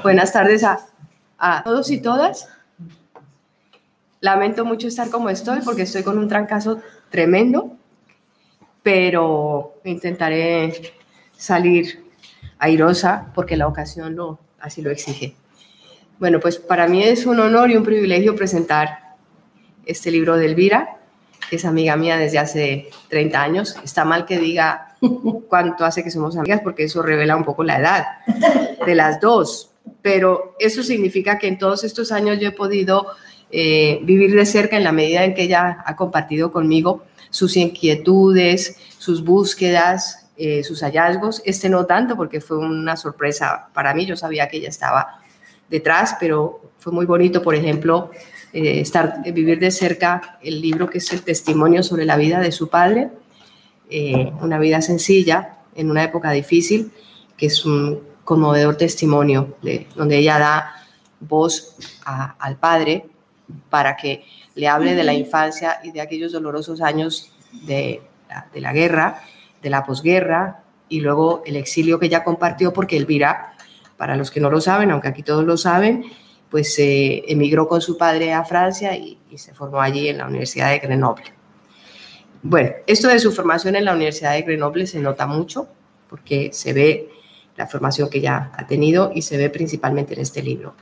Buenas tardes a, todos y todas. Lamento mucho estar como estoy porque estoy con un trancazo tremendo, pero intentaré salir airosa porque la ocasión lo, así lo exige. Bueno, pues para mí es un honor y un privilegio presentar este libro de Elvira, que es amiga mía desde hace 30 años. Está mal que diga cuánto hace que somos amigas porque eso revela un poco la edad de las dos, pero eso significa que en todos estos años yo he podido eh, vivir de cerca en la medida en que ella ha compartido conmigo sus inquietudes, sus búsquedas, eh, sus hallazgos. Este no tanto porque fue una sorpresa para mí, yo sabía que ella estaba detrás, pero fue muy bonito, por ejemplo, eh, estar, vivir de cerca el libro que es el testimonio sobre la vida de su padre, una vida sencilla en una época difícil, que es un conmovedor testimonio de, donde ella da voz al padre para que le hable de la infancia y de aquellos dolorosos años de, la guerra, de la posguerra y luego el exilio que ella compartió porque Elvira, para los que no lo saben, aunque aquí todos lo saben, pues eh, emigró con su padre a Francia y se formó allí en la Universidad de Grenoble. Bueno, esto de su formación en la Universidad de Grenoble se nota mucho porque se ve la formación que ya ha tenido y se ve principalmente en este libro.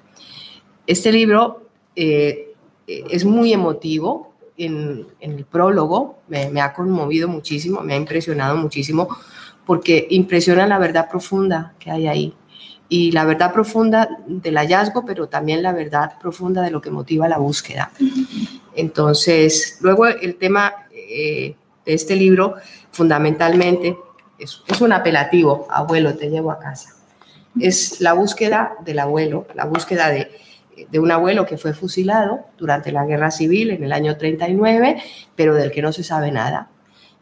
Este libro eh, es muy emotivo. En, el prólogo me, ha conmovido muchísimo, me ha impresionado muchísimo, porque impresiona la verdad profunda que hay ahí. Y la verdad profunda del hallazgo, pero también la verdad profunda de lo que motiva la búsqueda. Entonces, luego el tema eh, de este libro, fundamentalmente, es, un apelativo, abuelo, te llevo a casa. Es la búsqueda del abuelo, la búsqueda de, de un abuelo que fue fusilado durante la guerra civil en el año 39, pero del que no se sabe nada.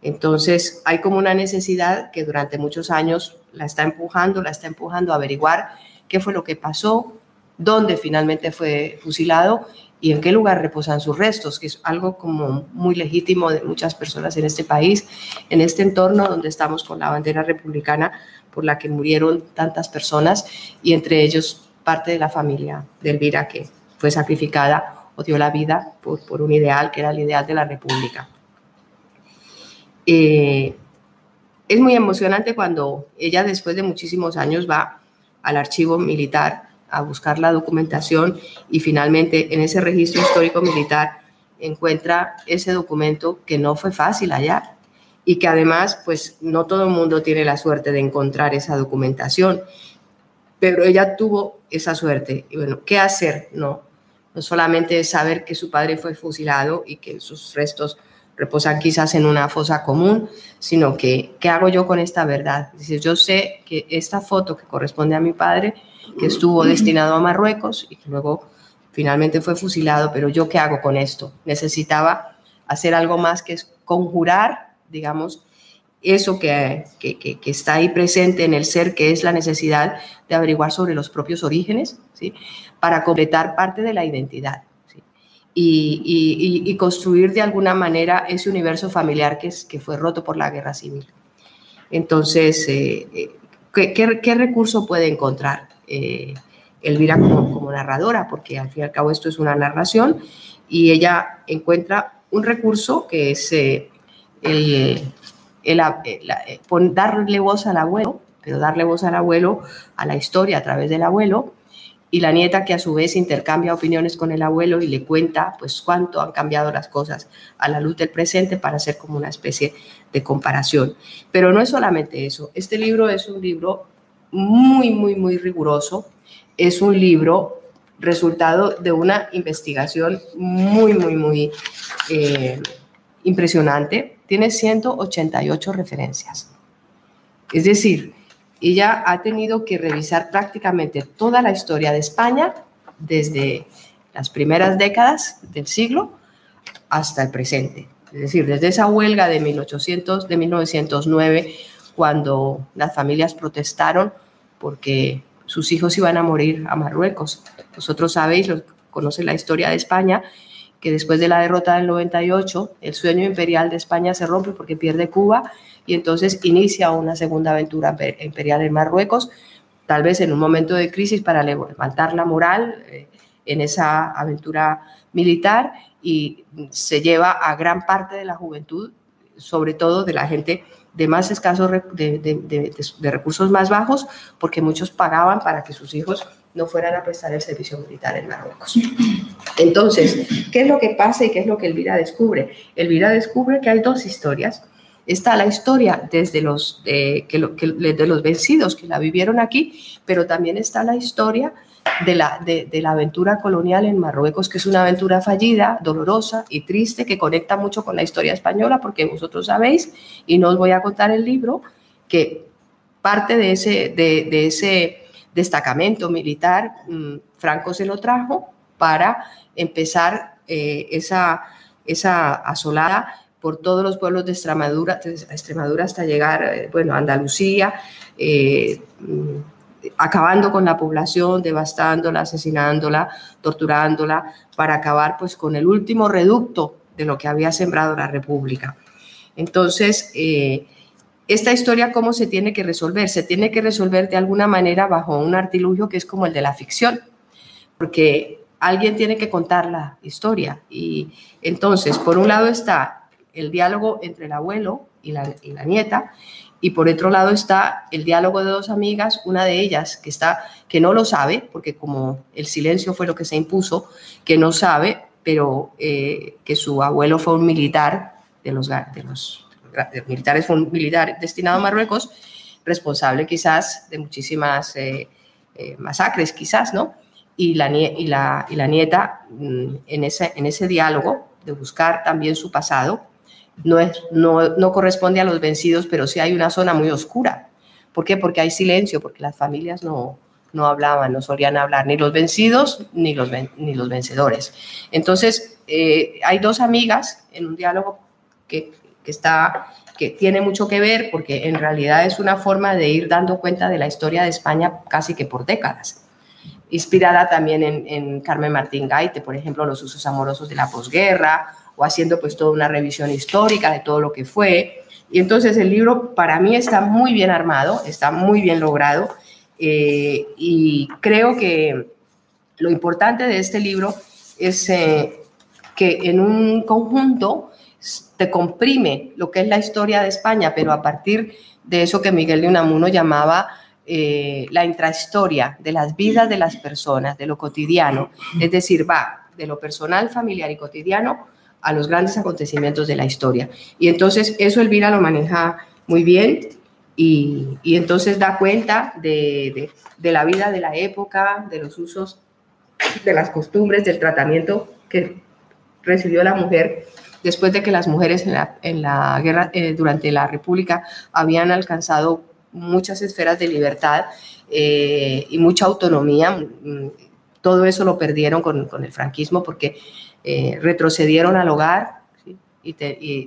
Entonces hay como una necesidad que durante muchos años la está empujando, la está empujando a averiguar qué fue lo que pasó, dónde finalmente fue fusilado y en qué lugar reposan sus restos, que es algo como muy legítimo de muchas personas en este país, en este entorno donde estamos con la bandera republicana por la que murieron tantas personas y entre ellos parte de la familia de Elvira que fue sacrificada o dio la vida por, un ideal que era el ideal de la república. Eh, es muy emocionante cuando ella después de muchísimos años va al archivo militar a buscar la documentación y finalmente en ese registro histórico militar encuentra ese documento que no fue fácil hallar y que además pues no todo el mundo tiene la suerte de encontrar esa documentación, pero ella tuvo esa suerte y bueno, ¿qué hacer? No, no solamente saber que su padre fue fusilado y que sus restos reposan quizás en una fosa común, sino que ¿qué hago yo con esta verdad? Dice, yo sé que esta foto que corresponde a mi padre que estuvo destinado a Marruecos y que luego finalmente fue fusilado, pero yo qué hago con esto? Necesitaba hacer algo más que es conjurar, digamos, eso que, que, está ahí presente en el ser, que es la necesidad de averiguar sobre los propios orígenes, ¿sí? para completar parte de la identidad. Y, y, construir de alguna manera ese universo familiar que, es, que fue roto por la guerra civil. Entonces, eh, eh, ¿qué, qué, qué recurso puede encontrar? Eh, Elvira como, narradora, porque al fin y al cabo esto es una narración, y ella encuentra un recurso que es eh, el, eh, darle voz al abuelo, pero darle voz al abuelo, a la historia a través del abuelo, y la nieta que a su vez intercambia opiniones con el abuelo y le cuenta pues cuánto han cambiado las cosas a la luz del presente para hacer como una especie de comparación. Pero no es solamente eso, este libro es un libro muy, muy, muy riguroso. Es un libro resultado de una investigación muy, muy, muy eh, impresionante. Tiene 188 referencias. Es decir, ella ha tenido que revisar prácticamente toda la historia de España desde las primeras décadas del siglo hasta el presente. Es decir, desde esa huelga de, 1800, de 1909 cuando las familias protestaron porque sus hijos iban a morir a Marruecos. Vosotros sabéis, conocen la historia de España, que después de la derrota del 98, el sueño imperial de España se rompe porque pierde Cuba y entonces inicia una segunda aventura imperial en Marruecos, tal vez en un momento de crisis para levantar la moral eh, en esa aventura militar y se lleva a gran parte de la juventud, sobre todo de la gente de más escasos, de, de, recursos más bajos, porque muchos pagaban para que sus hijos no fueran a prestar el servicio militar en Marruecos. Entonces, ¿qué es lo que pasa y qué es lo que Elvira descubre? Elvira descubre que hay dos historias. Está la historia desde los, de, que de los vencidos que la vivieron aquí, pero también está la historia de la, de, la aventura colonial en Marruecos, que es una aventura fallida, dolorosa y triste, que conecta mucho con la historia española, porque vosotros sabéis, y no os voy a contar el libro, que parte de ese, de, ese destacamento militar, mm, Franco se lo trajo para empezar eh, esa, esa asolada por todos los pueblos de Extremadura, Extremadura hasta llegar, eh, bueno, a Andalucía, eh, mm, acabando con la población, devastándola, asesinándola, torturándola, para acabar pues con el último reducto de lo que había sembrado la República. Entonces, eh, esta historia, ¿cómo se tiene que resolver? Se tiene que resolver de alguna manera bajo un artilugio que es como el de la ficción, porque alguien tiene que contar la historia. Y entonces, por un lado está el diálogo entre el abuelo y la, y la nieta, y por otro lado está el diálogo de dos amigas, una de ellas que está que no lo sabe, porque como el silencio fue lo que se impuso, que no sabe, pero eh, que su abuelo fue un militar de los, de los militares, fue un militar destinado a Marruecos, responsable quizás de muchísimas eh, eh, masacres, quizás, ¿no? Y la, y la, nieta, mm, en ese, en ese diálogo de buscar también su pasado, no, es, no, no corresponde a los vencidos, pero sí hay una zona muy oscura. ¿Por qué? Porque hay silencio, porque las familias no, no hablaban, no solían hablar, ni los vencidos ni los, ni los vencedores. Entonces, eh, hay dos amigas en un diálogo que, que, está, que tiene mucho que ver, porque en realidad es una forma de ir dando cuenta de la historia de España casi que por décadas. Inspirada también en, en Carmen Martín Gaite, por ejemplo, los usos amorosos de la posguerra, o haciendo pues toda una revisión histórica de todo lo que fue. Y entonces el libro para mí está muy bien armado, está muy bien logrado eh, y creo que lo importante de este libro es eh, que en un conjunto te comprime lo que es la historia de España, pero a partir de eso que Miguel de Unamuno llamaba eh, la intrahistoria de las vidas de las personas, de lo cotidiano, es decir, va de lo personal, familiar y cotidiano a los grandes acontecimientos de la historia. Y entonces eso Elvira lo maneja muy bien y, y entonces da cuenta de, de, la vida de la época, de los usos, de las costumbres, del tratamiento que recibió la mujer después de que las mujeres en la, en la guerra, eh, durante la República, habían alcanzado muchas esferas de libertad eh, y mucha autonomía. Mm, todo eso lo perdieron con, con el franquismo porque eh, retrocedieron al hogar y,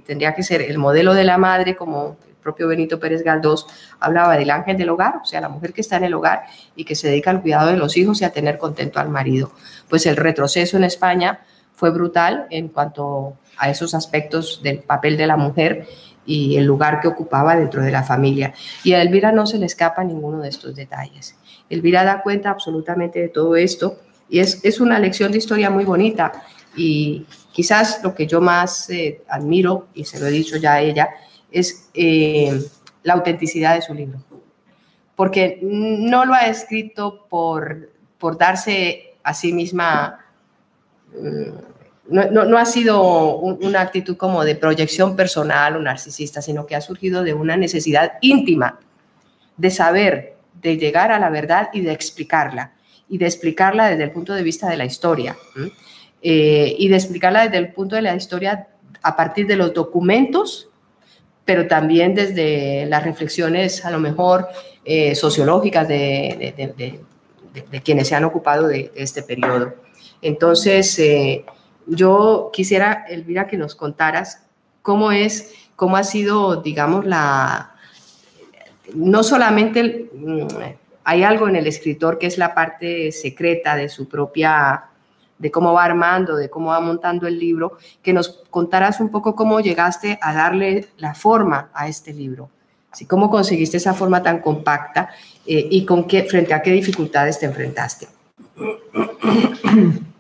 tendría que ser el modelo de la madre, como el propio Benito Pérez Galdós hablaba del ángel del hogar, o sea, la mujer que está en el hogar y que se dedica al cuidado de los hijos y a tener contento al marido. Pues el retroceso en España fue brutal en cuanto a esos aspectos del papel de la mujer y el lugar que ocupaba dentro de la familia. Y a Elvira no se le escapa ninguno de estos detalles. Elvira da cuenta absolutamente de todo esto y es, es una lección de historia muy bonita y quizás lo que yo más eh, admiro, y se lo he dicho ya a ella, es eh, la autenticidad de su libro. Porque no lo ha escrito por, por darse a sí misma, no, no, no ha sido una actitud como de proyección personal o narcisista, sino que ha surgido de una necesidad íntima de saber, de llegar a la verdad y de explicarla, y de explicarla desde el punto de vista de la historia. Eh, y de explicarla desde el punto de la historia a partir de los documentos, pero también desde las reflexiones a lo mejor eh, sociológicas de, quienes se han ocupado de, este periodo. Entonces, eh, yo quisiera, Elvira, que nos contaras cómo es, cómo ha sido, digamos, la, no solamente mm, hay algo en el escritor que es la parte secreta de su propia de cómo va armando, de cómo va montando el libro, que nos contaras un poco cómo llegaste a darle la forma a este libro. ¿Cómo conseguiste esa forma tan compacta eh, y con qué, frente a qué dificultades te enfrentaste?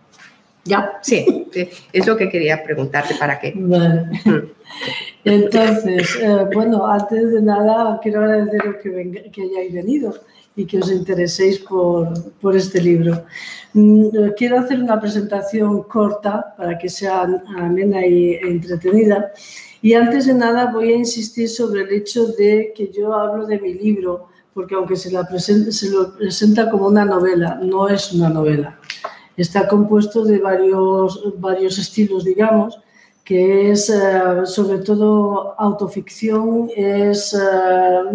Ya, sí, es lo que quería preguntarte para qué. Vale. Entonces, eh, bueno, antes de nada quiero agradeceros que, que hayáis venido y que os intereséis por, por este libro. Mm, quiero hacer una presentación corta para que sea amena y, entretenida. Y antes de nada voy a insistir sobre el hecho de que yo hablo de mi libro, porque aunque se, la presenta, se lo presenta como una novela, no es una novela está compuesto de varios, varios estilos, digamos, que es eh, sobre todo autoficción, es eh,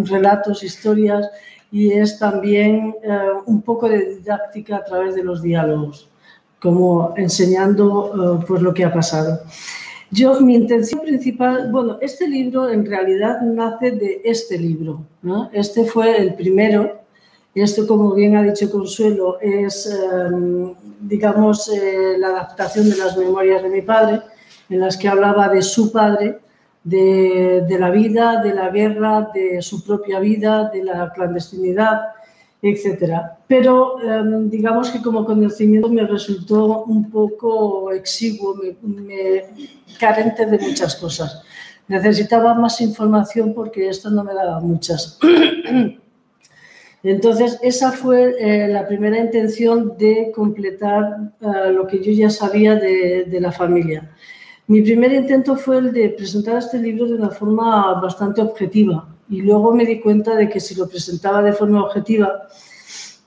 relatos, historias y es también eh, un poco de didáctica a través de los diálogos, como enseñando pues lo que ha pasado. Yo, mi intención principal, bueno, este libro en realidad nace de este libro, ¿no? Este fue el primero esto, como bien ha dicho Consuelo, es, em, digamos, eh, la adaptación de las memorias de mi padre, en las que hablaba de su padre, de, la vida, de la guerra, de su propia vida, de la clandestinidad, etc. Pero em, digamos que como conocimiento me resultó un poco exiguo, me, carente de muchas cosas. Necesitaba más información porque esto no me daba muchas. Entonces, esa fue eh, la primera intención de completar eh, lo que yo ya sabía de, la familia. Mi primer intento fue el de presentar este libro de una forma bastante objetiva y luego me di cuenta de que si lo presentaba de forma objetiva,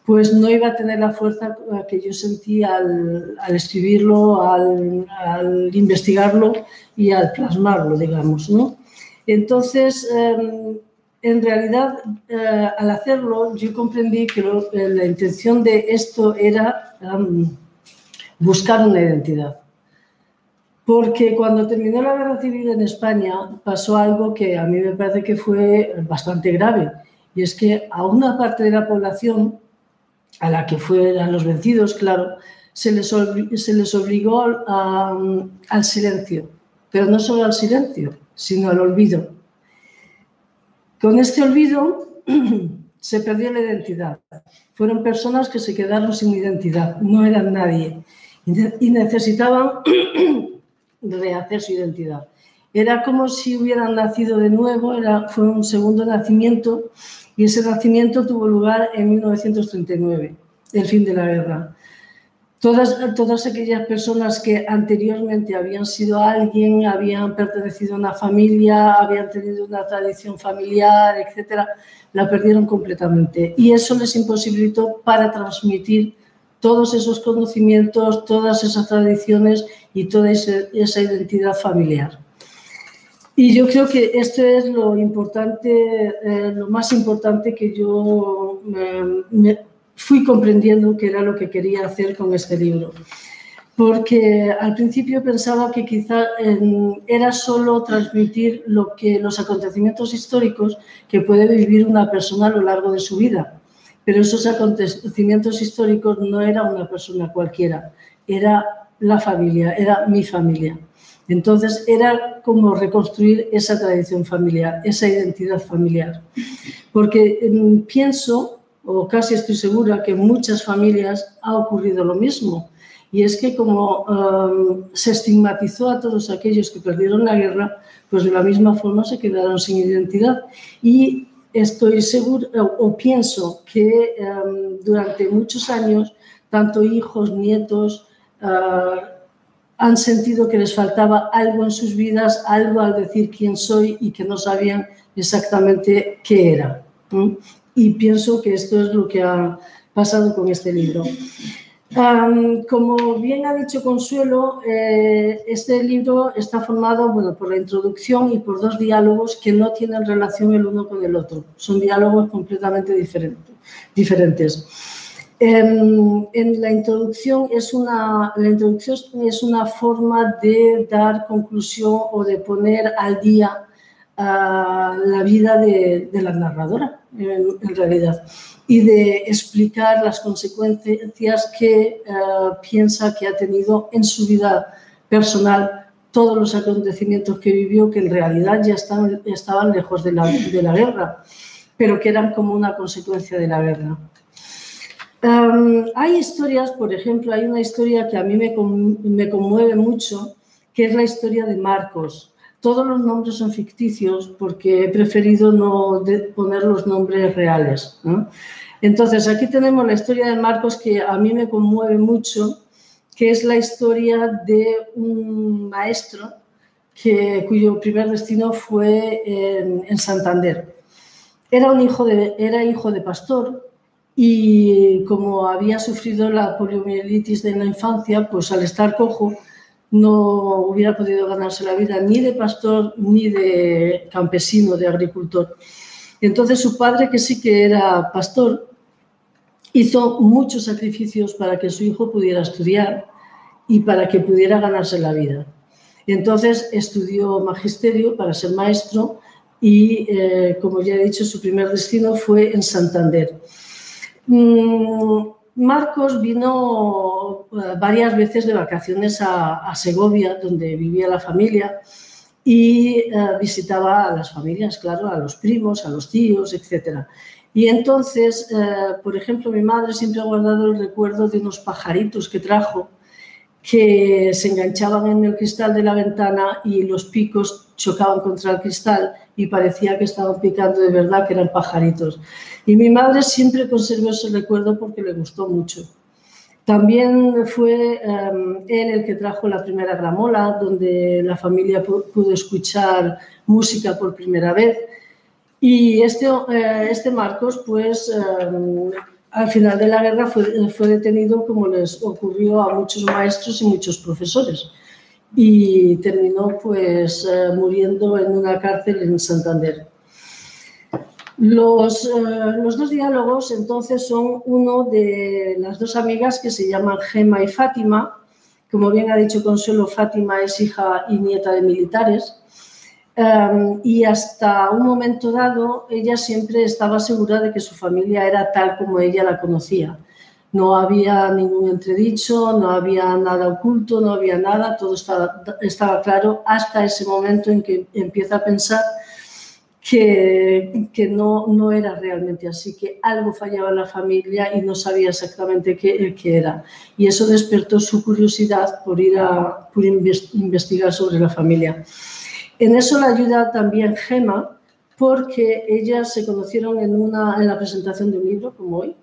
pues no iba a tener la fuerza que yo sentí al, escribirlo, al, al, investigarlo y al plasmarlo, digamos, ¿no? Entonces, em, en realidad, eh, al hacerlo, yo comprendí que eh, la intención de esto era buscar una identidad. Porque cuando terminó la guerra civil en España pasó algo que a mí me parece que fue bastante grave. Y es que a una parte de la población, a la que fueran los vencidos, claro, se les, se les obligó al silencio. Pero no solo al silencio, sino al olvido con este olvido se perdió la identidad. Fueron personas que se quedaron sin identidad, no eran nadie y necesitaban rehacer su identidad. Era como si hubieran nacido de nuevo, era, fue un segundo nacimiento y ese nacimiento tuvo lugar en 1939, el fin de la guerra. Todas, todas aquellas personas que anteriormente habían sido alguien, habían pertenecido a una familia, habían tenido una tradición familiar, etcétera, la perdieron completamente. Y eso les imposibilitó para transmitir todos esos conocimientos, todas esas tradiciones y toda esa identidad familiar. Y yo creo que esto es lo importante, eh, lo más importante que yo eh, me, fui comprendiendo que era lo que quería hacer con este libro. Porque al principio pensaba que quizá era solo transmitir lo que, los acontecimientos históricos que puede vivir una persona a lo largo de su vida. Pero esos acontecimientos históricos no era una persona cualquiera, era la familia, era mi familia. Entonces era como reconstruir esa tradición familiar, esa identidad familiar. Porque mm, pienso o casi estoy segura que en muchas familias ha ocurrido lo mismo. Y es que como um, se estigmatizó a todos aquellos que perdieron la guerra, pues de la misma forma se quedaron sin identidad. Y estoy segura o, pienso que um, durante muchos años, tanto hijos, nietos, uh, han sentido que les faltaba algo en sus vidas, algo al decir quién soy y que no sabían exactamente qué era y pienso que esto es lo que ha pasado con este libro. como bien ha dicho Consuelo, eh, este libro está formado bueno, por la introducción y por dos diálogos que no tienen relación el uno con el otro. Son diálogos completamente diferentes. Diferentes. En, la, introducción es una, la introducción es una forma de dar conclusión o de poner al día la vida de, la narradora, en, realidad, y de explicar las consecuencias que eh, piensa que ha tenido en su vida personal todos los acontecimientos que vivió, que en realidad ya estaban, estaban lejos de la, de la guerra, pero que eran como una consecuencia de la guerra. Hay historias, por ejemplo, hay una historia que a mí me, conmueve mucho, que es la historia de Marcos. Todos los nombres son ficticios porque he preferido no poner los nombres reales. Entonces, aquí tenemos la historia de Marcos que a mí me conmueve mucho, que es la historia de un maestro que, cuyo primer destino fue en, en Santander. Era, un hijo de, era hijo de pastor, y como había sufrido la poliomielitis en la infancia, pues al estar cojo no hubiera podido ganarse la vida ni de pastor ni de campesino, de agricultor. Entonces su padre, que sí que era pastor, hizo muchos sacrificios para que su hijo pudiera estudiar y para que pudiera ganarse la vida. Entonces estudió magisterio para ser maestro y, eh, como ya he dicho, su primer destino fue en Santander. Mm, Marcos vino eh, varias veces de vacaciones a, Segovia, donde vivía la familia, y eh, visitaba a las familias, claro, a los primos, a los tíos, etc. Y entonces, eh, por ejemplo, mi madre siempre ha guardado el recuerdo de unos pajaritos que trajo que se enganchaban en el cristal de la ventana y los picos chocaban contra el cristal y parecía que estaban picando de verdad, que eran pajaritos. Y mi madre siempre conservó ese recuerdo porque le gustó mucho. También fue em, él el que trajo la primera gramola, donde la familia pudo escuchar música por primera vez. Y este, eh, este Marcos, pues, em, al final de la guerra fue, fue detenido como les ocurrió a muchos maestros y muchos profesores y terminó pues eh, muriendo en una cárcel en Santander. Los, eh, los, dos diálogos entonces son uno de las dos amigas que se llaman Gema y Fátima. Como bien ha dicho Consuelo, Fátima es hija y nieta de militares. Um, y hasta un momento dado ella siempre estaba segura de que su familia era tal como ella la conocía. No había ningún entredicho, no había nada oculto, no había nada, todo estaba, estaba claro hasta ese momento en que empieza a pensar que, que no, no, era realmente así, que algo fallaba en la familia y no sabía exactamente qué, qué era. Y eso despertó su curiosidad por ir a por investigar sobre la familia. En eso la ayuda también Gema, porque ellas se conocieron en, una, en la presentación de un libro, como hoy,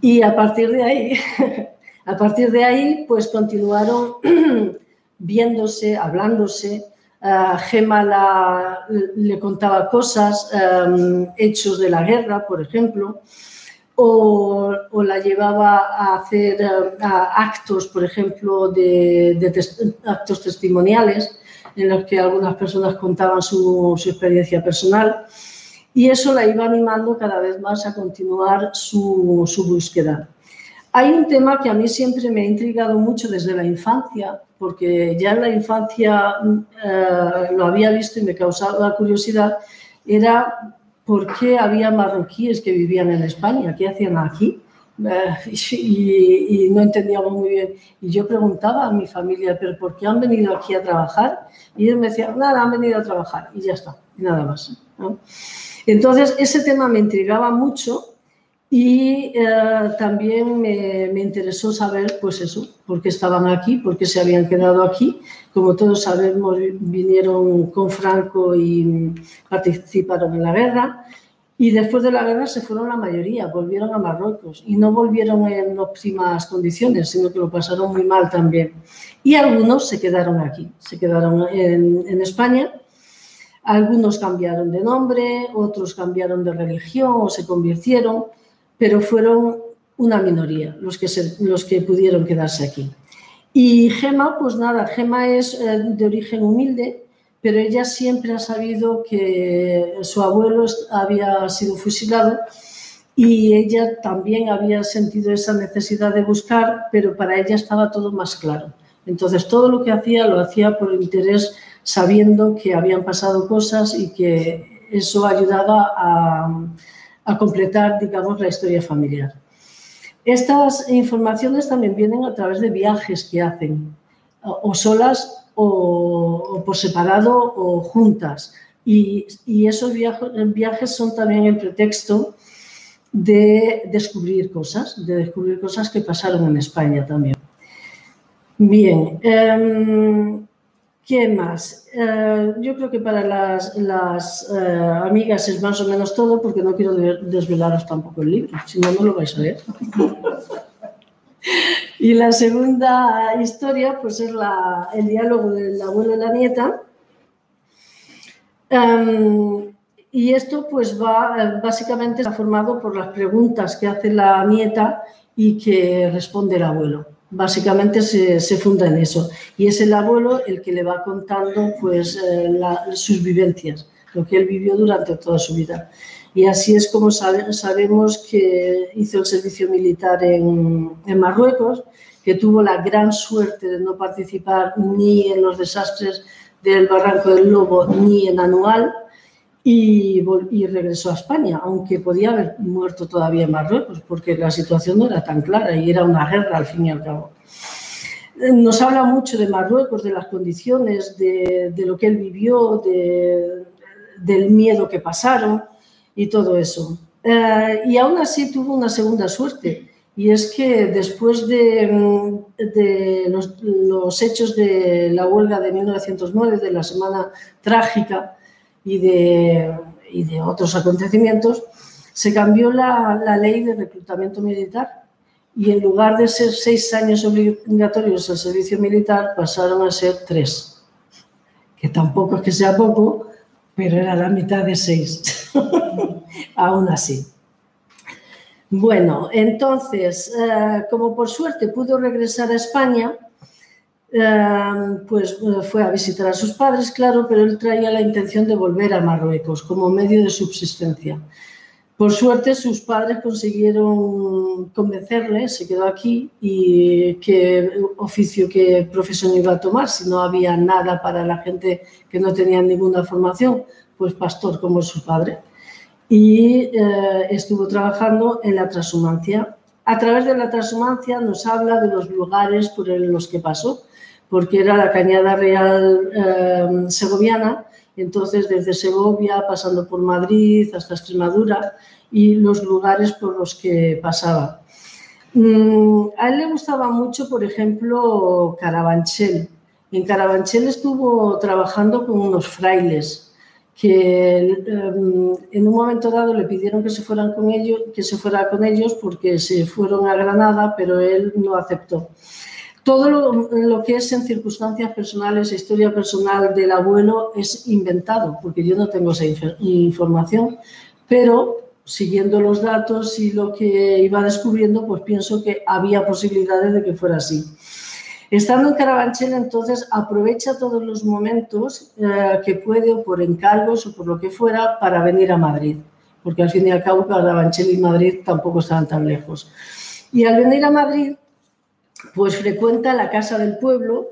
y a partir de ahí, a partir de ahí, pues continuaron viéndose, hablándose. Uh, Gema le contaba cosas, um, hechos de la guerra, por ejemplo, o, la llevaba a hacer a actos, por ejemplo, de, actos testimoniales en los que algunas personas contaban su, experiencia personal y eso la iba animando cada vez más a continuar su, su búsqueda. Hay un tema que a mí siempre me ha intrigado mucho desde la infancia, porque ya en la infancia eh, lo había visto y me causaba curiosidad, era por qué había marroquíes que vivían en España, qué hacían aquí. Eh, y, y, no entendíamos muy bien. Y yo preguntaba a mi familia, ¿pero por qué han venido aquí a trabajar? Y ellos me decían, nada, han venido a trabajar y ya está, y nada más. ¿no? Entonces, ese tema me intrigaba mucho y eh, también me, me, interesó saber, pues eso, por qué estaban aquí, por qué se habían quedado aquí. Como todos sabemos, vinieron con Franco y participaron en la guerra. Y después de la guerra se fueron la mayoría, volvieron a Marruecos y no volvieron en óptimas condiciones, sino que lo pasaron muy mal también. Y algunos se quedaron aquí, se quedaron en, España algunos cambiaron de nombre, otros cambiaron de religión o se convirtieron, pero fueron una minoría los que, los que pudieron quedarse aquí. Y Gema, pues nada, Gema es eh, de origen humilde, pero ella siempre ha sabido que su abuelo había sido fusilado y ella también había sentido esa necesidad de buscar, pero para ella estaba todo más claro. Entonces, todo lo que hacía lo hacía por interés sabiendo que habían pasado cosas y que eso ayudaba a, completar, digamos, la historia familiar. Estas informaciones también vienen a través de viajes que hacen, o solas o, por separado o juntas. Y, esos viajes son también el pretexto de descubrir cosas, de descubrir cosas que pasaron en España también. Bien, em, ¿qué más? Eh, yo creo que para las, eh, amigas es más o menos todo porque no quiero desvelaros tampoco el libro, si no, no lo vais a leer. Y la segunda historia pues es el diálogo del abuelo y la nieta. Em, y esto pues va, básicamente está formado por las preguntas que hace la nieta y que responde el abuelo. Básicamente se, se funda en eso. Y es el abuelo el que le va contando pues eh, sus vivencias, lo que él vivió durante toda su vida. Y así es como sabemos que hizo el servicio militar en, Marruecos, que tuvo la gran suerte de no participar ni en los desastres del Barranco del Lobo ni en Anual, y, regresó a España, aunque podía haber muerto todavía en Marruecos, porque la situación no era tan clara y era una guerra al fin y al cabo. Nos habla mucho de Marruecos, de las condiciones, de, lo que él vivió, del miedo que pasaron y todo eso. Eh, y aún así tuvo una segunda suerte, y es que después de, los, los, hechos de la huelga de 1909, de la semana trágica, y de, y de otros acontecimientos, se cambió la, la, ley de reclutamiento militar y en lugar de ser seis años obligatorios al servicio militar pasaron a ser tres, que tampoco es que sea poco, pero era la mitad de seis, aún así. Bueno, entonces, eh, como por suerte pudo regresar a España, Em, pues eh, fue a visitar a sus padres, claro, pero él traía la intención de volver a Marruecos como medio de subsistencia. Por suerte sus padres consiguieron convencerle, se quedó aquí y qué oficio, qué profesión iba a tomar si no había nada para la gente que no tenía ninguna formación, pues pastor como su padre. Y eh, estuvo trabajando en la transhumancia. A través de la transhumancia nos habla de los lugares por los que pasó porque era la cañada real eh, segoviana, entonces desde Segovia, pasando por Madrid hasta Extremadura y los lugares por los que pasaba. Mm, a él le gustaba mucho, por ejemplo, Carabanchel. En Carabanchel estuvo trabajando con unos frailes que em, en un momento dado le pidieron que se fueran con ellos, que se fuera con ellos porque se fueron a Granada, pero él no aceptó. Todo lo, que es en circunstancias personales, historia personal del abuelo es inventado, porque yo no tengo esa información, pero siguiendo los datos y lo que iba descubriendo, pues pienso que había posibilidades de que fuera así. Estando en Carabanchel, entonces aprovecha todos los momentos eh, que puede, o por encargos o por lo que fuera, para venir a Madrid, porque al fin y al cabo Carabanchel y Madrid tampoco estaban tan lejos. Y al venir a Madrid, pues frecuenta la Casa del Pueblo,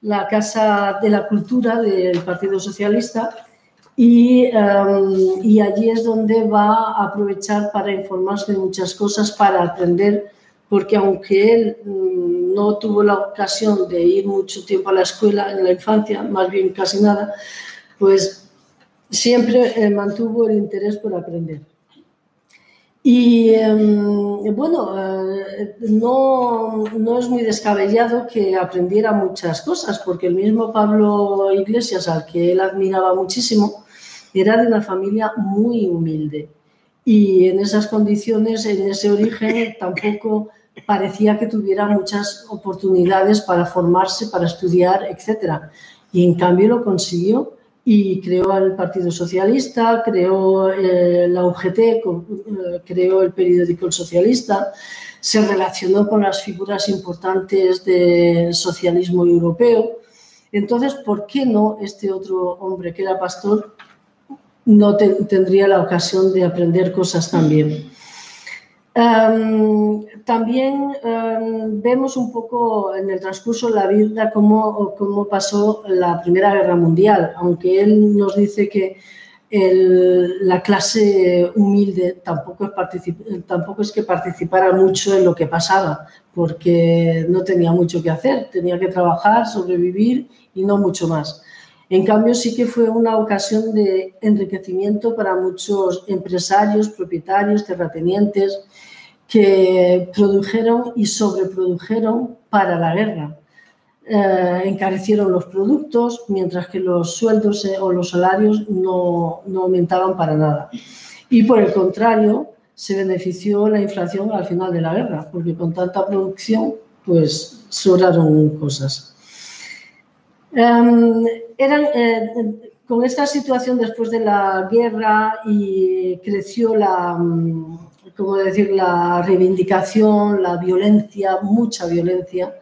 la Casa de la Cultura del Partido Socialista, y, em, allí es donde va a aprovechar para informarse de muchas cosas, para aprender, porque aunque él mm, no tuvo la ocasión de ir mucho tiempo a la escuela en la infancia, más bien casi nada, pues siempre eh, mantuvo el interés por aprender. Y em, bueno, eh, no, no, es muy descabellado que aprendiera muchas cosas, porque el mismo Pablo Iglesias, al que él admiraba muchísimo, era de una familia muy humilde. Y en esas condiciones, en ese origen, tampoco parecía que tuviera muchas oportunidades para formarse, para estudiar, etc. Y en cambio lo consiguió y creó el Partido Socialista, creó eh, la UGT, eh, creó el periódico El Socialista, se relacionó con las figuras importantes del socialismo europeo. Entonces, ¿por qué no este otro hombre que era pastor no tendría la ocasión de aprender cosas también? También vemos un poco en el transcurso de la vida cómo, cómo, pasó la Primera Guerra Mundial, aunque él nos dice que la clase humilde tampoco tampoco es que participara mucho en lo que pasaba, porque no tenía mucho que hacer, tenía que trabajar, sobrevivir y no mucho más. En cambio, sí que fue una ocasión de enriquecimiento para muchos empresarios, propietarios, terratenientes, que produjeron y sobreprodujeron para la guerra. Eh, encarecieron los productos, mientras que los sueldos eh, o los salarios no, no, aumentaban para nada. Y por el contrario, se benefició la inflación al final de la guerra, porque con tanta producción, pues sobraron cosas. Em, eran, eh, con esta situación después de la guerra y creció la, mm, como decir, la reivindicación, la violencia, mucha violencia,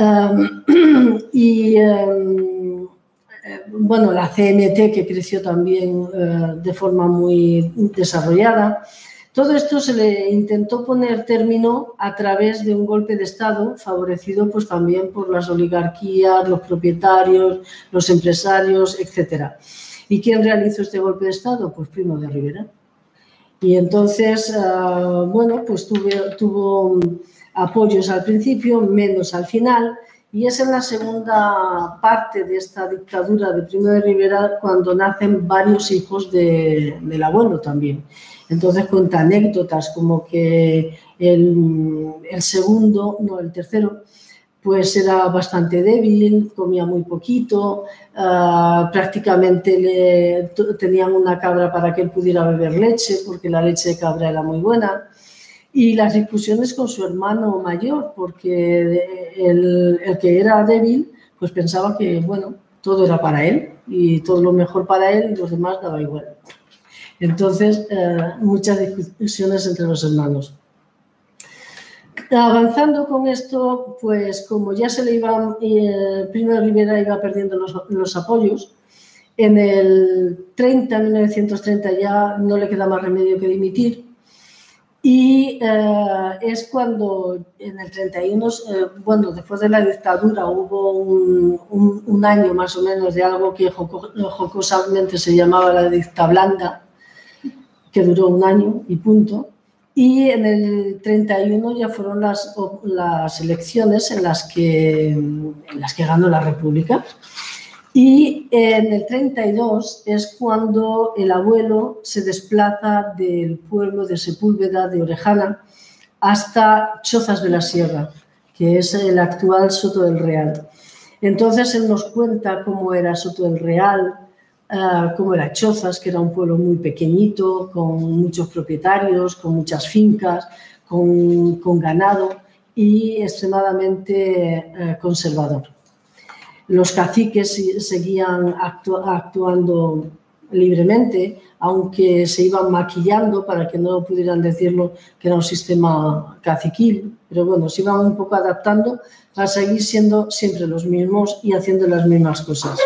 Em, y em, eh, bueno, la CNT que creció también eh, de forma muy desarrollada. Todo esto se le intentó poner término a través de un golpe de Estado favorecido pues también por las oligarquías, los propietarios, los empresarios, etc. ¿Y quién realizó este golpe de Estado? Pues Primo de Rivera. Y entonces, eh, bueno, pues tuvo apoyos al principio, menos al final, y es en la segunda parte de esta dictadura de Primo de Rivera cuando nacen varios hijos del abuelo también. Entonces cuenta anécdotas como que el, segundo, no, el tercero, pues era bastante débil, comía muy poquito, ah, prácticamente le, tenían una cabra para que él pudiera beber leche, porque la leche de cabra era muy buena y las discusiones con su hermano mayor, porque el, el, que era débil, pues pensaba que, bueno, todo era para él y todo lo mejor para él y los demás daba igual. Entonces, eh, muchas discusiones entre los hermanos. Avanzando con esto, pues como ya se le iban, eh, Primo Rivera iba perdiendo los, los apoyos, en el 30, 1930 ya no le queda más remedio que dimitir y eh, es cuando en el 31, eh, bueno, después de la dictadura hubo un, un, año más o menos de algo que jocosamente se llamaba la dicta blanda, que duró un año y punto. Y en el 31 ya fueron las, las elecciones en las, que, en las que ganó la República. Y en el 32 es cuando el abuelo se desplaza del pueblo de Sepúlveda de Orejana hasta Chozas de la Sierra, que es el actual Soto del Real. Entonces él nos cuenta cómo era Soto del Real, ah, cómo era Chozas, que era un pueblo muy pequeñito, con muchos propietarios, con muchas fincas, con, ganado y extremadamente eh, conservador los caciques seguían actuando libremente, aunque se iban maquillando para que no pudieran decirlo que era un sistema caciquil, pero bueno, se iban un poco adaptando para seguir siendo siempre los mismos y haciendo las mismas cosas.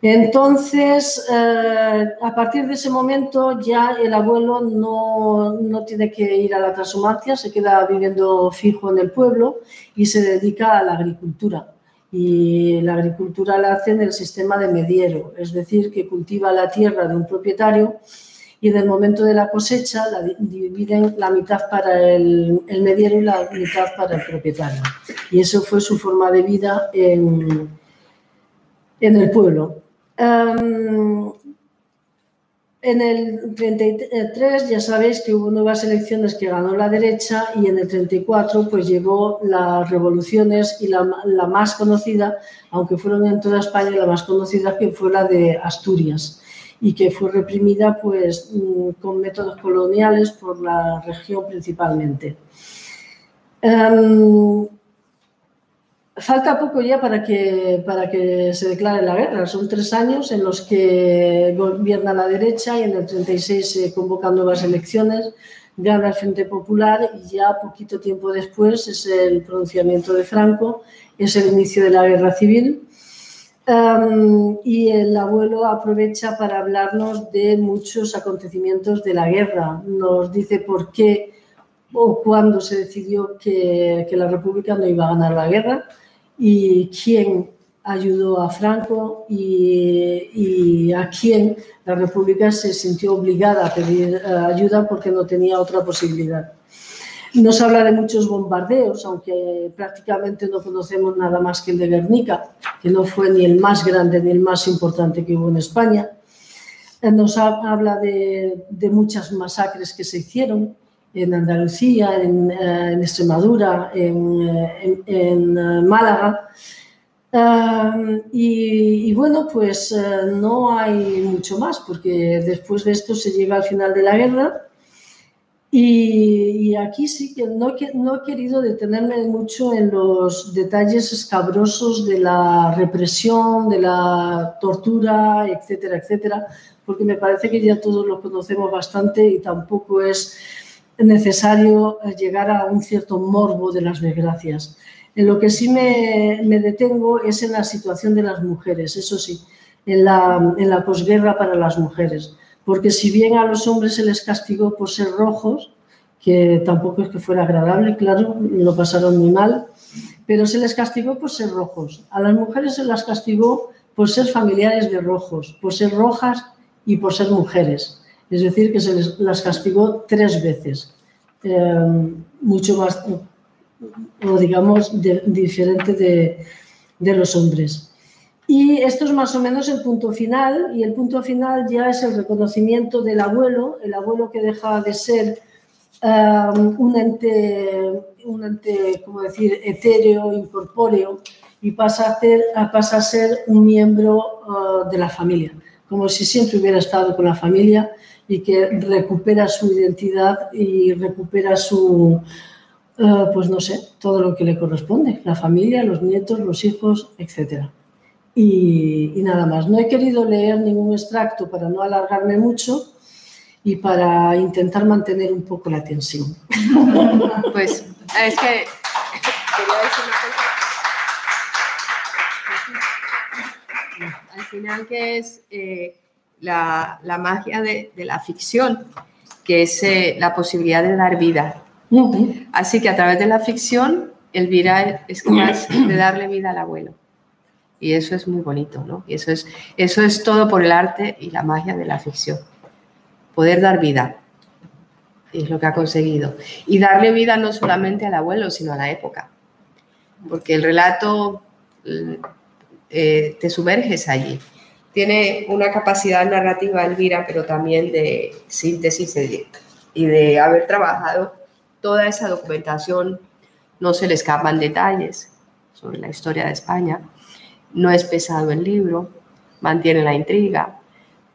Entonces, eh, a partir de ese momento ya el abuelo no, no, tiene que ir a la transhumancia, se queda viviendo fijo en el pueblo y se dedica a la agricultura y la agricultura la hace en el sistema de mediero, es decir, que cultiva la tierra de un propietario y en el momento de la cosecha la dividen la mitad para el, el mediero y la mitad para el propietario. Y eso fue su forma de vida en, en el pueblo. En el 33 ya sabéis que hubo nuevas elecciones que ganó la derecha y en el 34 pues llegó las revoluciones y la, más conocida, aunque fueron en toda España, la más conocida que fue la de Asturias y que fue reprimida pues mm, con métodos coloniales por la región principalmente. Falta poco ya para que, para que se declare la guerra. Son tres años en los que gobierna la derecha y en el 36 se convocan nuevas elecciones, gana el Frente Popular y ya poquito tiempo después es el pronunciamiento de Franco, es el inicio de la guerra civil. y el abuelo aprovecha para hablarnos de muchos acontecimientos de la guerra. Nos dice por qué o cuándo se decidió que, que la República no iba a ganar la guerra y quién ayudó a Franco y, a quien la República se sintió obligada a pedir eh, ayuda porque no tenía otra posibilidad. No se habla de muchos bombardeos, aunque prácticamente no conocemos nada más que el de Guernica, que no fue ni el más grande ni el más importante que hubo en España. Eh, nos habla de, muchas masacres que se hicieron en Andalucía, en, eh, Extremadura, en, en Málaga y, bueno, pues eh, no hay mucho más, porque después de esto se llega al final de la guerra. Y, aquí sí que no, no, he querido detenerme mucho en los detalles escabrosos de la represión, de la tortura, etcétera, etcétera, porque me parece que ya todos lo conocemos bastante y tampoco es necesario llegar a un cierto morbo de las desgracias. En lo que sí me, detengo es en la situación de las mujeres, eso sí, en la, en la posguerra para las mujeres. Porque si bien a los hombres se les castigó por ser rojos, que tampoco es que fuera agradable, claro, lo pasaron muy mal, pero se les castigó por ser rojos. A las mujeres se las castigó por ser familiares de rojos, por ser rojas y por ser mujeres. Es decir, que se les, las castigó tres veces. Eh, mucho más, o digamos diferente de, los hombres. Y esto es más o menos el punto final, y el punto final ya es el reconocimiento del abuelo, el abuelo que deja de ser um, un, ente, un ente, como decir, etéreo, incorpóreo, y pasa a, ser, pasa a ser un miembro uh, de la familia, como si siempre hubiera estado con la familia y que recupera su identidad y recupera su, eh, pues no sé, todo lo que le corresponde, la familia, los nietos, los hijos, etc. Y, nada más. No he querido leer ningún extracto para no alargarme mucho y para intentar mantener un poco la tensión. Pues es que quería decir final, que es eh, la, magia de, la ficción, que es eh, la posibilidad de dar vida Así que a través de la ficción, Elvira es capaz de darle vida al abuelo. Y eso es muy bonito, ¿no? Y eso es, eso es todo por el arte y la magia de la ficción. Poder dar vida. Es lo que ha conseguido. Y darle vida no solamente al abuelo, sino a la época. Porque el relato eh, te sumerges allí. Tiene una capacidad narrativa, Elvira, pero también de síntesis y de haber trabajado toda esa documentación no se le escapan detalles sobre la historia de España, no es pesado el libro, mantiene la intriga,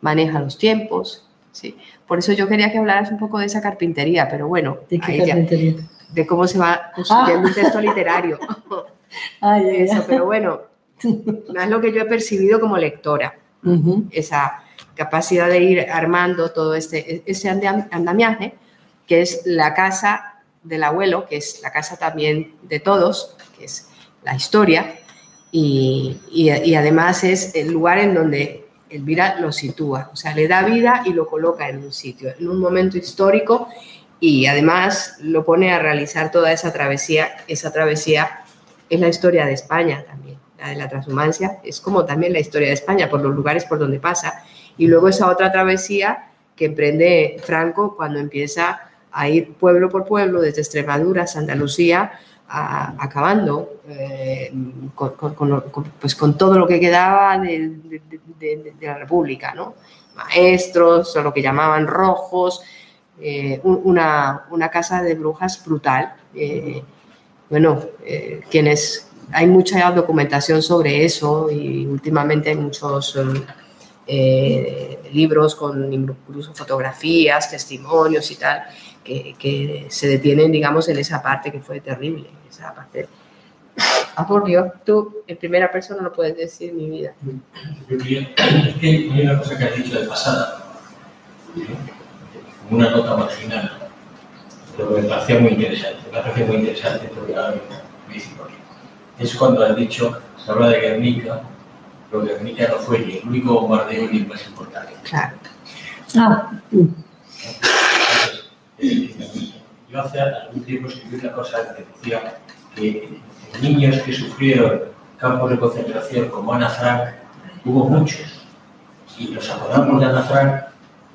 maneja los tiempos. ¿sí? Por eso yo quería que hablaras un poco de esa carpintería, pero bueno, ¿de, qué carpintería? de cómo se va construyendo un texto literario. eso, pero bueno, es lo que yo he percibido como lectora, esa capacidad de ir armando todo este, ese andamiaje, que es la casa del abuelo, que es la casa también de todos, que es la historia, y, además es el lugar en donde Elvira lo sitúa, o sea, le da vida y lo coloca en un sitio, en un momento histórico, y además lo pone a realizar toda esa travesía. Esa travesía es la historia de España también, de la transhumancia, es como también la historia de España, por los lugares por donde pasa. Y luego esa otra travesía que emprende Franco cuando empieza a ir pueblo por pueblo, desde Extremadura hasta Andalucía, acabando eh, con, pues con todo lo que quedaba de, la República, ¿no? maestros, o lo que llamaban rojos, eh, una, una, casa de brujas brutal. Eh, bueno, quienes hay mucha documentación sobre eso y últimamente hay muchos libros con incluso fotografías, testimonios y tal, que, se detienen, digamos, en esa parte que fue terrible, esa parte. Ah, por Dios, tú en primera persona no puedes decir mi vida. Es que hay una cosa que has dicho de pasada, una nota marginal, pero me parecía muy interesante, me parecía muy interesante porque ahora me qué. Es cuando has dicho, se habla de Guernica, pero Guernica no fue ni el único bombardeo ni el más importante. Claro. Ah. Yo hace algún tiempo escribí una cosa que decía que niños que sufrieron campos de concentración como Ana Frank, hubo muchos. Y nos acordamos de Ana Frank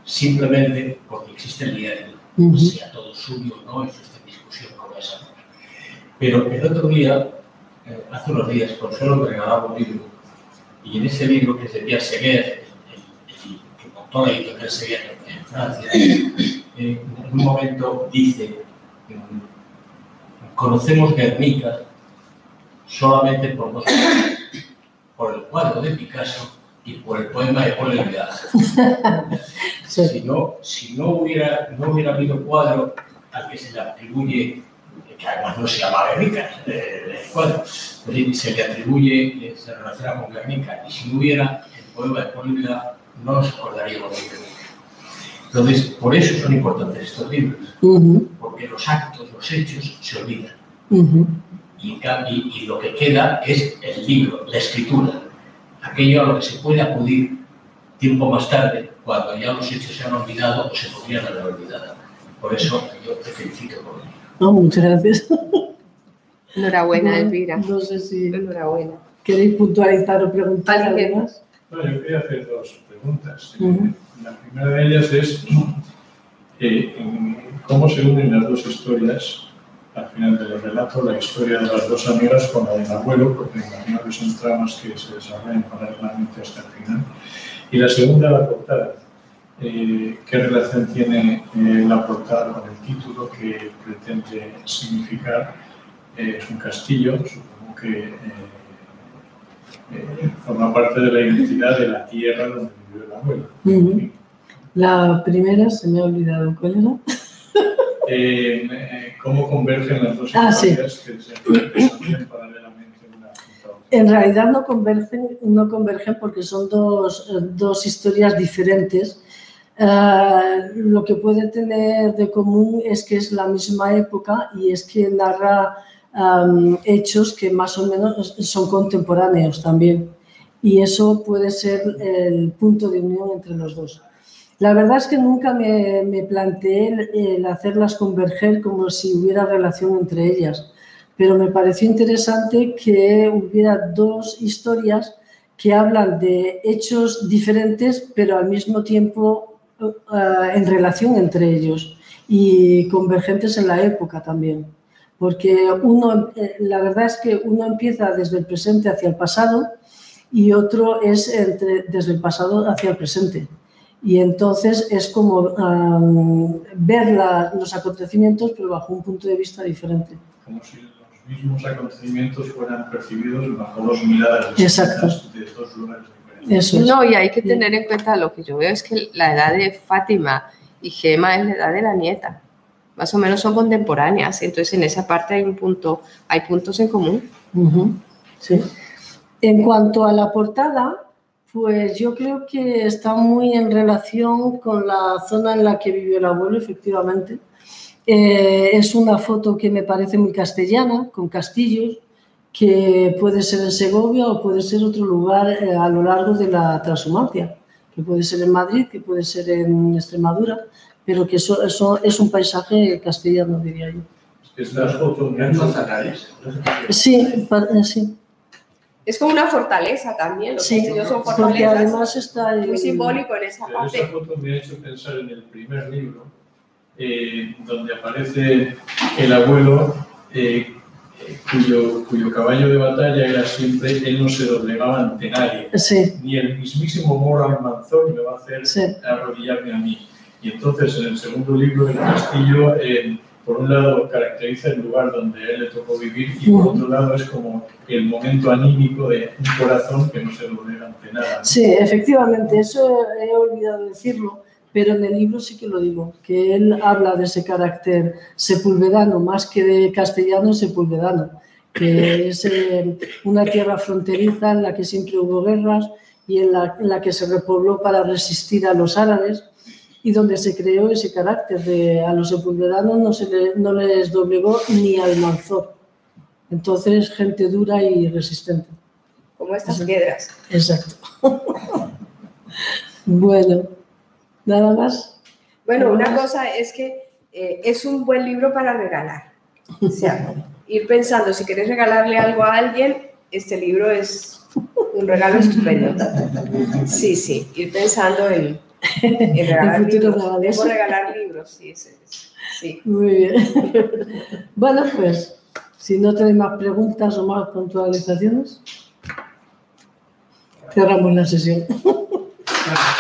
simplemente porque existe el diario. Ujú. Si a todo suyo o no, eso está en discusión como esa. Pero el otro día, eh, hace unos días, Consuelo me regalaba un libro. Y en ese libro que se decía Seguer, que montó la editorial Seguer en, Francia, eh, en un momento dice, mm, conocemos Guernica solamente por dos cosas, por el cuadro de Picasso y por el poema de Paul. Si no, si no hubiera, no hubiera habido cuadro al que se le atribuye, que además no se llama Guernica, eh, se le atribuye, se relaciona con Guernica, y si no hubiera el poema de Eluard, no nos acordaríamos de Guernica. Entonces, por eso son importantes estos libros, porque los actos, los hechos se olvidan. y lo que queda es el libro, la escritura, aquello a lo que se puede acudir tiempo más tarde, cuando ya los hechos se han olvidado o se podrían haber olvidado. Por eso yo te felicito por ello. No, muchas gracias. Enhorabuena, No- Elvira. No sé si Enhorabuena. queréis puntualizar o preguntar algo más. Bueno, yo quería hacer dos preguntas. Ujú. La primera de ellas es eh, cómo se unen las dos historias al final del relato, la historia de las dos amigas con la del abuelo, porque me imagino que son tramas que se desarrollan paralelamente hasta el final. Y la segunda, la portada. Eh, ¿Qué relación tiene eh, la portada con el título que pretende significar? Eh, es un castillo, supongo que eh, eh, forma parte de la identidad de la tierra donde vivió el abuelo. Ujú. La primera se me ha olvidado cuál era. ¿Cómo convergen las dos Ah, sí. historias que se desarrollan paralelamente una? En realidad no convergen, no convergen porque son dos, dos historias diferentes. Eh, lo que puede tener de común es que es la misma época y es que narra am, hechos que más o menos son contemporáneos también. Y eso puede ser el punto de unión entre los dos. La verdad es que nunca me, me planteé el hacerlas converger como si hubiera relación entre ellas pero me pareció interesante que hubiera dos historias que hablan de hechos diferentes, pero al mismo tiempo eh, en relación entre ellos y convergentes en la época también. Porque uno, eh, la verdad es que uno empieza desde el presente hacia el pasado y otro es entre, desde el pasado hacia el presente. Y entonces es como am, ver la- los acontecimientos, pero bajo un punto de vista diferente. Como si los mismos acontecimientos fueran percibidos bajo dos miradas distintas de dos lugares. Eso es. No, y hay que tener en cuenta lo que yo veo es que la edad de Fátima y Gema es la edad de la nieta. Más o menos son contemporáneas, entonces en esa parte hay un punto, hay puntos en común. Sí. En cuanto a la portada, pues yo creo que está muy en relación con la zona en la que vivió el abuelo, efectivamente. Eh, es una foto que me parece muy castellana, con castillos, que puede ser en Segovia o puede ser otro lugar eh, a lo largo de la transhumancia, que puede ser en Madrid, que puede ser en Extremadura, pero que eso, eso es un paisaje castellano, diría yo. Estas fotos me han No hecho zanales. Sí, pa- eh, sí. Es como una fortaleza también, los Sí, castillos son porque fortalezas. además está en- muy simbólico en esa Pero parte. esa foto me ha hecho pensar en el primer libro, eh, donde aparece el abuelo eh, cuyo, cuyo caballo de batalla era siempre, él no se doblegaba ante nadie. Sí, Ni el mismísimo Moral Manzón me va a hacer sí, arrodillarme a mí. Y entonces en el segundo libro, el castillo, eh, por un lado caracteriza el lugar donde a él le tocó vivir y por otro lado es como el momento anímico de un corazón que no se doblega ante nada. sí, efectivamente, eso he olvidado decirlo, pero en el libro sí que lo digo, que él habla de ese carácter sepulvedano, más que de castellano, sepulvedano, que es eh, una tierra fronteriza en la que siempre hubo guerras y en la, en la que se repobló para resistir a los árabes y donde se creó ese carácter de a los sepulvedanos no, se le- no les doblegó ni al manzor. Entonces, gente dura y resistente. Como estas piedras. Exacto. bueno, nada más. Bueno, una cosa es que eh, es un buen libro para regalar. O sea, ir pensando, si quieres regalarle algo a alguien, este libro es un regalo estupendo. Sí, sí, ir pensando en, en regalar libros. Debo regalar libros, sí, sí, sí. Muy bien. Bueno, pues, si no tenéis más preguntas o más puntualizaciones, cerramos la sesión. Gracias.